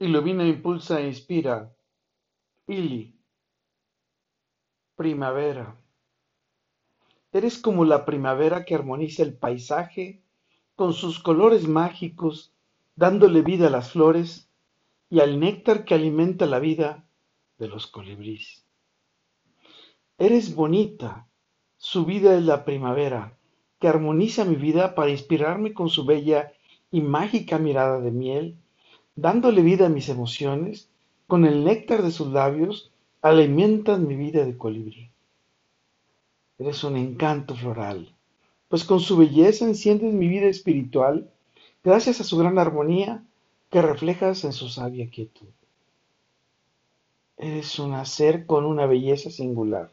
Ilumina, impulsa e inspira. Ili. Primavera. Eres como la primavera que armoniza el paisaje con sus colores mágicos, dándole vida a las flores y al néctar que alimenta la vida de los colibríes. Eres bonita, su vida es la primavera, que armoniza mi vida para inspirarme con su bella y mágica mirada de miel dándole vida a mis emociones, con el néctar de sus labios, alimentas mi vida de colibrí. Eres un encanto floral, pues con su belleza enciendes mi vida espiritual, gracias a su gran armonía que reflejas en su sabia quietud. Eres un ser con una belleza singular,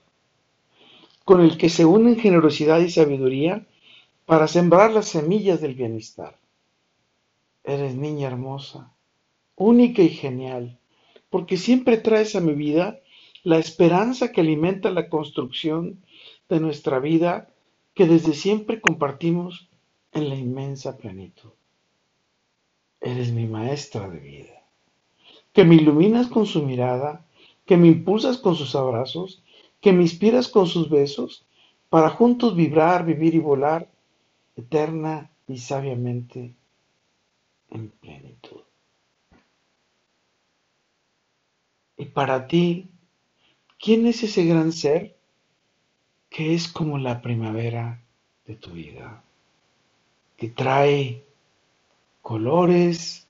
con el que se unen generosidad y sabiduría para sembrar las semillas del bienestar. Eres niña hermosa, única y genial, porque siempre traes a mi vida la esperanza que alimenta la construcción de nuestra vida que desde siempre compartimos en la inmensa plenitud. Eres mi maestra de vida, que me iluminas con su mirada, que me impulsas con sus abrazos, que me inspiras con sus besos, para juntos vibrar, vivir y volar eterna y sabiamente en plenitud. Y para ti, ¿quién es ese gran ser que es como la primavera de tu vida? Que trae colores,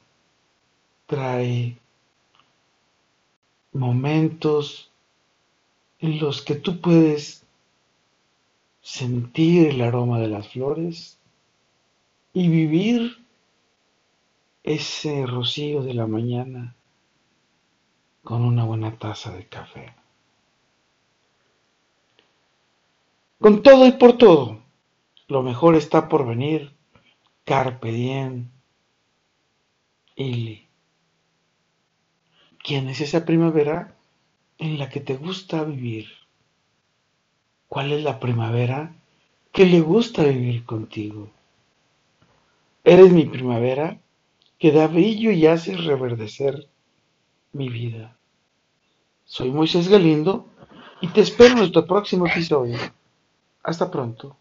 trae momentos en los que tú puedes sentir el aroma de las flores y vivir ese rocío de la mañana con una buena taza de café. Con todo y por todo, lo mejor está por venir. Carpe diem. Ili. ¿Quién es esa primavera en la que te gusta vivir? ¿Cuál es la primavera que le gusta vivir contigo? Eres mi primavera que da brillo y hace reverdecer mi vida. Soy Moisés Galindo y te espero en nuestro próximo episodio. Hasta pronto.